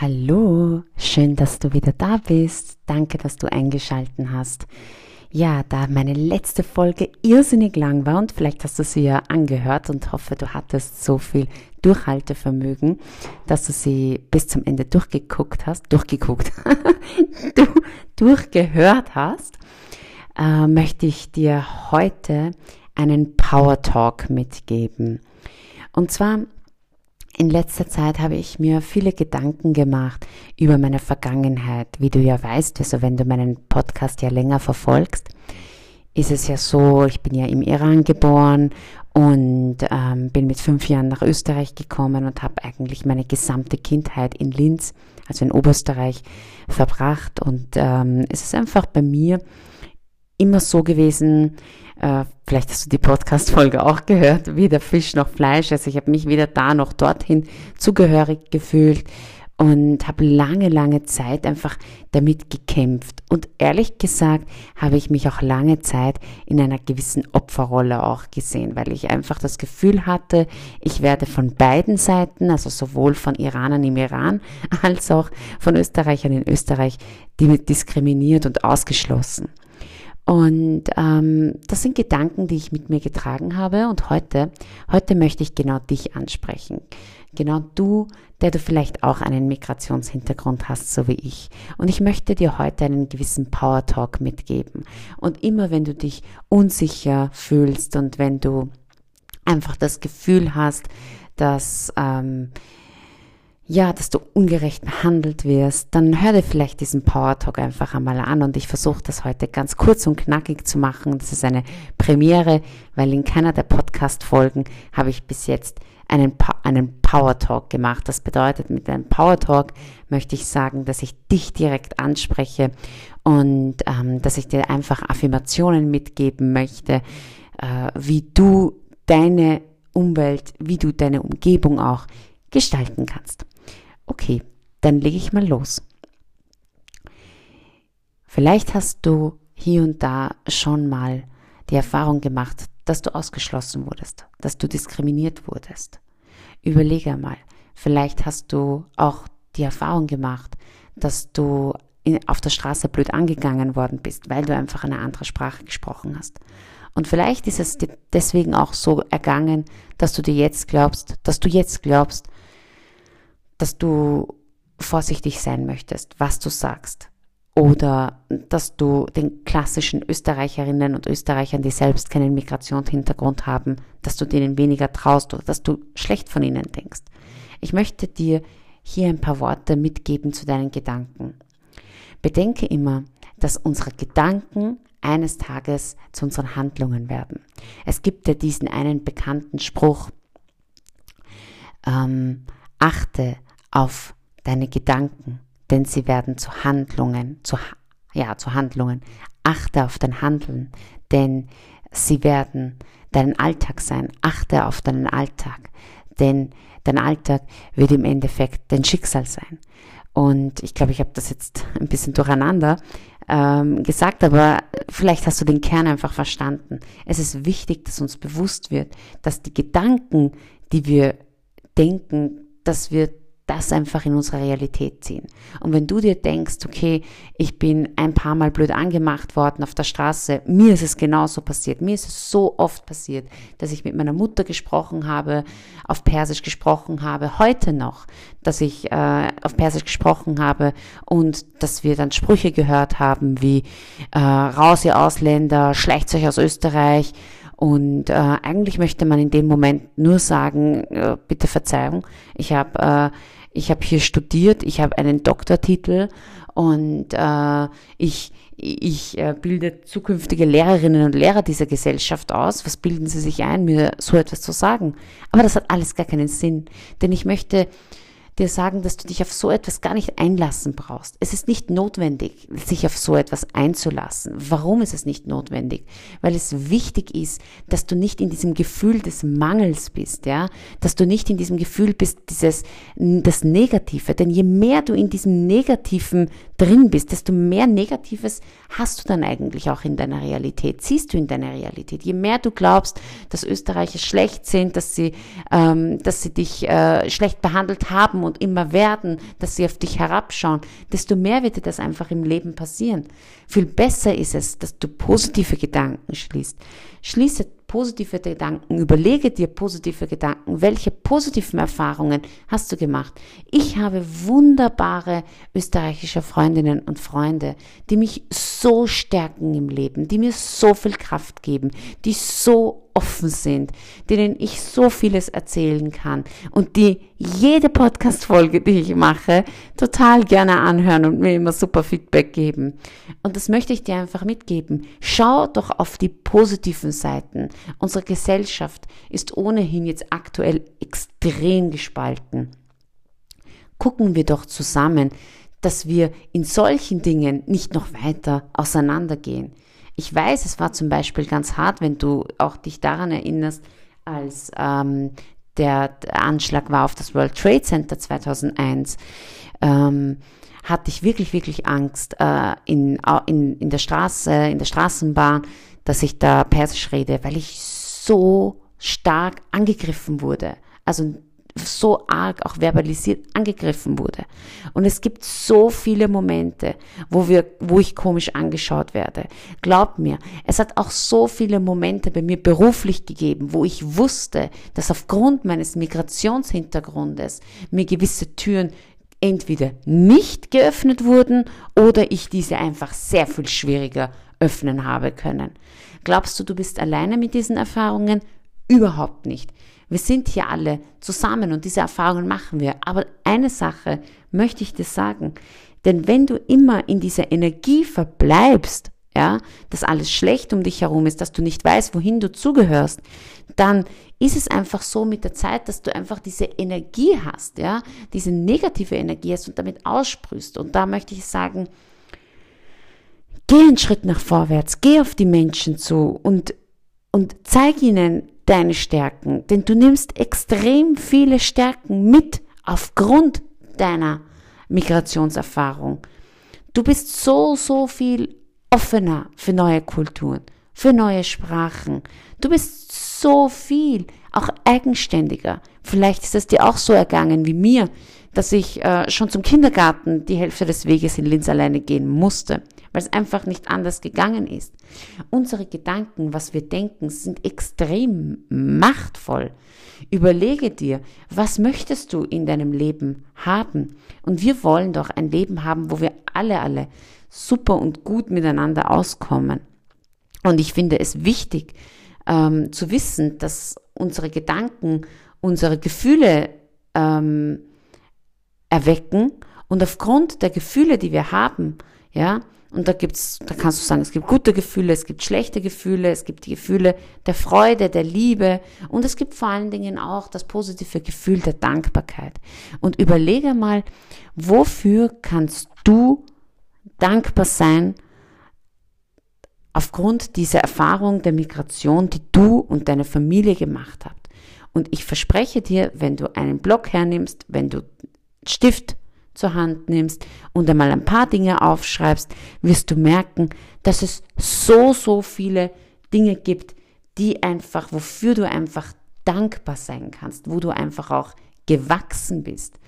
Hallo, schön, dass du wieder da bist. Danke, dass du eingeschalten hast. Ja, da meine letzte Folge irrsinnig lang war und vielleicht hast du sie ja angehört und hoffe, du hattest so viel Durchhaltevermögen, dass du sie bis zum Ende durchgeguckt hast, durchgeguckt, du durchgehört hast, äh, möchte ich dir heute einen Power Talk mitgeben. Und zwar in letzter Zeit habe ich mir viele Gedanken gemacht über meine Vergangenheit. Wie du ja weißt, also wenn du meinen Podcast ja länger verfolgst, ist es ja so, ich bin ja im Iran geboren und ähm, bin mit fünf Jahren nach Österreich gekommen und habe eigentlich meine gesamte Kindheit in Linz, also in Oberösterreich, verbracht. Und ähm, es ist einfach bei mir immer so gewesen, äh, vielleicht hast du die Podcast-Folge auch gehört, weder Fisch noch Fleisch. Also ich habe mich weder da noch dorthin zugehörig gefühlt und habe lange, lange Zeit einfach damit gekämpft. Und ehrlich gesagt habe ich mich auch lange Zeit in einer gewissen Opferrolle auch gesehen, weil ich einfach das Gefühl hatte, ich werde von beiden Seiten, also sowohl von Iranern im Iran als auch von Österreichern in Österreich, diskriminiert und ausgeschlossen. Und ähm, das sind Gedanken, die ich mit mir getragen habe. Und heute, heute möchte ich genau dich ansprechen. Genau du, der du vielleicht auch einen Migrationshintergrund hast, so wie ich. Und ich möchte dir heute einen gewissen Power Talk mitgeben. Und immer wenn du dich unsicher fühlst und wenn du einfach das Gefühl hast, dass ähm, ja, dass du ungerecht behandelt wirst, dann hör dir vielleicht diesen Power Talk einfach einmal an und ich versuche das heute ganz kurz und knackig zu machen. Das ist eine Premiere, weil in keiner der Podcast-Folgen habe ich bis jetzt einen, einen Power Talk gemacht. Das bedeutet, mit einem Power Talk möchte ich sagen, dass ich dich direkt anspreche und ähm, dass ich dir einfach Affirmationen mitgeben möchte, äh, wie du deine Umwelt, wie du deine Umgebung auch gestalten kannst. Okay, dann lege ich mal los. Vielleicht hast du hier und da schon mal die Erfahrung gemacht, dass du ausgeschlossen wurdest, dass du diskriminiert wurdest. Überlege mal, vielleicht hast du auch die Erfahrung gemacht, dass du auf der Straße blöd angegangen worden bist, weil du einfach eine andere Sprache gesprochen hast. Und vielleicht ist es dir deswegen auch so ergangen, dass du dir jetzt glaubst, dass du jetzt glaubst, dass du vorsichtig sein möchtest, was du sagst. Oder dass du den klassischen Österreicherinnen und Österreichern, die selbst keinen Migrationshintergrund haben, dass du denen weniger traust oder dass du schlecht von ihnen denkst. Ich möchte dir hier ein paar Worte mitgeben zu deinen Gedanken. Bedenke immer, dass unsere Gedanken eines Tages zu unseren Handlungen werden. Es gibt ja diesen einen bekannten Spruch, ähm, achte auf deine Gedanken, denn sie werden zu Handlungen, zu, ja, zu Handlungen. Achte auf dein Handeln, denn sie werden dein Alltag sein. Achte auf deinen Alltag, denn dein Alltag wird im Endeffekt dein Schicksal sein. Und ich glaube, ich habe das jetzt ein bisschen durcheinander ähm, gesagt, aber vielleicht hast du den Kern einfach verstanden. Es ist wichtig, dass uns bewusst wird, dass die Gedanken, die wir denken, dass wir das einfach in unsere Realität ziehen. Und wenn du dir denkst, okay, ich bin ein paar Mal blöd angemacht worden auf der Straße, mir ist es genauso passiert, mir ist es so oft passiert, dass ich mit meiner Mutter gesprochen habe, auf Persisch gesprochen habe, heute noch, dass ich äh, auf Persisch gesprochen habe und dass wir dann Sprüche gehört haben wie äh, raus ihr Ausländer, schleicht euch aus Österreich und äh, eigentlich möchte man in dem Moment nur sagen, äh, bitte Verzeihung, ich habe äh, ich habe hier studiert, ich habe einen Doktortitel und äh, ich ich äh, bilde zukünftige Lehrerinnen und Lehrer dieser Gesellschaft aus. Was bilden sie sich ein, mir so etwas zu sagen? Aber das hat alles gar keinen Sinn, denn ich möchte dir sagen, dass du dich auf so etwas gar nicht einlassen brauchst. Es ist nicht notwendig, sich auf so etwas einzulassen. Warum ist es nicht notwendig? Weil es wichtig ist, dass du nicht in diesem Gefühl des Mangels bist, ja, dass du nicht in diesem Gefühl bist, dieses, das Negative. Denn je mehr du in diesem Negativen drin bist, desto mehr Negatives hast du dann eigentlich auch in deiner Realität, siehst du in deiner Realität. Je mehr du glaubst, dass Österreicher schlecht sind, dass sie, ähm, dass sie dich äh, schlecht behandelt haben und immer werden, dass sie auf dich herabschauen, desto mehr wird dir das einfach im Leben passieren. Viel besser ist es, dass du positive Gedanken schließt. Schließe positive Gedanken, überlege dir positive Gedanken, welche positiven Erfahrungen hast du gemacht. Ich habe wunderbare österreichische Freundinnen und Freunde, die mich so stärken im Leben, die mir so viel Kraft geben, die so offen sind, denen ich so vieles erzählen kann und die jede Podcast-Folge, die ich mache, total gerne anhören und mir immer super Feedback geben. Und das möchte ich dir einfach mitgeben. Schau doch auf die positiven Seiten. Unsere Gesellschaft ist ohnehin jetzt aktuell extrem gespalten. Gucken wir doch zusammen, dass wir in solchen Dingen nicht noch weiter auseinandergehen. Ich weiß, es war zum Beispiel ganz hart, wenn du auch dich daran erinnerst, als ähm, der Anschlag war auf das World Trade Center 2001, ähm, hatte ich wirklich, wirklich Angst äh, in, in, in der Straße, in der Straßenbahn, dass ich da Persisch rede, weil ich so stark angegriffen wurde. Also so arg auch verbalisiert angegriffen wurde. Und es gibt so viele Momente, wo wir, wo ich komisch angeschaut werde. Glaub mir, es hat auch so viele Momente bei mir beruflich gegeben, wo ich wusste, dass aufgrund meines Migrationshintergrundes mir gewisse Türen entweder nicht geöffnet wurden oder ich diese einfach sehr viel schwieriger öffnen habe können. Glaubst du, du bist alleine mit diesen Erfahrungen? Überhaupt nicht. Wir sind hier alle zusammen und diese Erfahrungen machen wir. Aber eine Sache möchte ich dir sagen. Denn wenn du immer in dieser Energie verbleibst, ja, dass alles schlecht um dich herum ist, dass du nicht weißt, wohin du zugehörst, dann ist es einfach so mit der Zeit, dass du einfach diese Energie hast, ja, diese negative Energie hast und damit aussprühst. Und da möchte ich sagen, geh einen Schritt nach vorwärts, geh auf die Menschen zu und, und zeig ihnen, deine Stärken, denn du nimmst extrem viele Stärken mit aufgrund deiner Migrationserfahrung. Du bist so, so viel offener für neue Kulturen, für neue Sprachen. Du bist so viel auch eigenständiger. Vielleicht ist es dir auch so ergangen wie mir, dass ich äh, schon zum Kindergarten die Hälfte des Weges in Linz alleine gehen musste weil es einfach nicht anders gegangen ist. Unsere Gedanken, was wir denken, sind extrem machtvoll. Überlege dir, was möchtest du in deinem Leben haben? Und wir wollen doch ein Leben haben, wo wir alle, alle super und gut miteinander auskommen. Und ich finde es wichtig ähm, zu wissen, dass unsere Gedanken unsere Gefühle ähm, erwecken und aufgrund der Gefühle, die wir haben, ja, und da gibt's, da kannst du sagen, es gibt gute Gefühle, es gibt schlechte Gefühle, es gibt die Gefühle der Freude, der Liebe und es gibt vor allen Dingen auch das positive Gefühl der Dankbarkeit. Und überlege mal, wofür kannst du dankbar sein aufgrund dieser Erfahrung der Migration, die du und deine Familie gemacht habt. Und ich verspreche dir, wenn du einen Block hernimmst, wenn du Stift zur Hand nimmst und einmal ein paar Dinge aufschreibst, wirst du merken, dass es so, so viele Dinge gibt, die einfach, wofür du einfach dankbar sein kannst, wo du einfach auch gewachsen bist.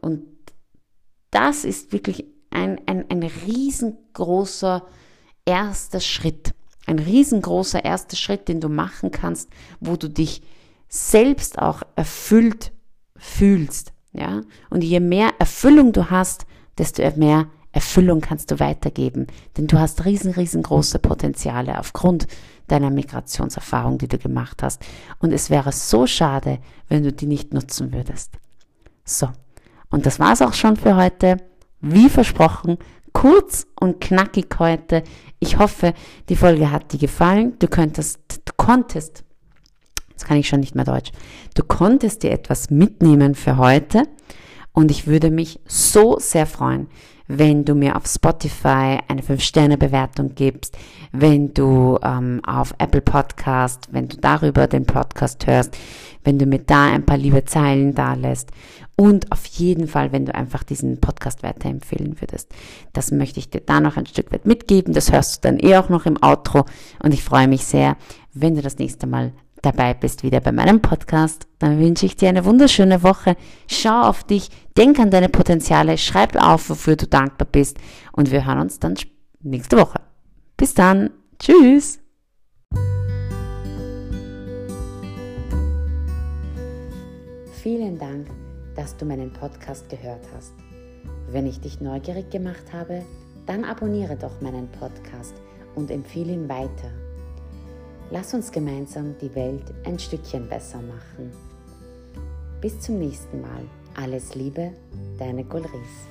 Und das ist wirklich ein, ein, ein riesengroßer erster Schritt. Ein riesengroßer erster Schritt, den du machen kannst, wo du dich selbst auch erfüllt fühlst. Ja? Und je mehr Erfüllung du hast, desto mehr Erfüllung kannst du weitergeben. Denn du hast riesen, riesengroße Potenziale aufgrund deiner Migrationserfahrung, die du gemacht hast. Und es wäre so schade, wenn du die nicht nutzen würdest. So. Und das war's auch schon für heute. Wie versprochen, kurz und knackig heute. Ich hoffe, die Folge hat dir gefallen. Du könntest, du konntest Jetzt kann ich schon nicht mehr Deutsch. Du konntest dir etwas mitnehmen für heute Und ich würde mich so sehr freuen, wenn du mir auf Spotify eine 5-Sterne-Bewertung gibst, wenn du ähm, auf Apple Podcast, wenn du darüber den Podcast hörst, wenn du mir da ein paar liebe Zeilen da lässt und auf jeden Fall, wenn du einfach diesen Podcast weiterempfehlen würdest. Das möchte ich dir da noch ein Stück weit mitgeben. Das hörst du dann eh auch noch im Outro und ich freue mich sehr, wenn du das nächste Mal dabei bist wieder bei meinem Podcast, dann wünsche ich dir eine wunderschöne Woche. Schau auf dich, denk an deine Potenziale, schreib auf, wofür du dankbar bist und wir hören uns dann nächste Woche. Bis dann. Tschüss. Vielen Dank, dass du meinen Podcast gehört hast. Wenn ich dich neugierig gemacht habe, dann abonniere doch meinen Podcast und empfehle ihn weiter. Lass uns gemeinsam die Welt ein Stückchen besser machen. Bis zum nächsten Mal. Alles Liebe, deine Golris.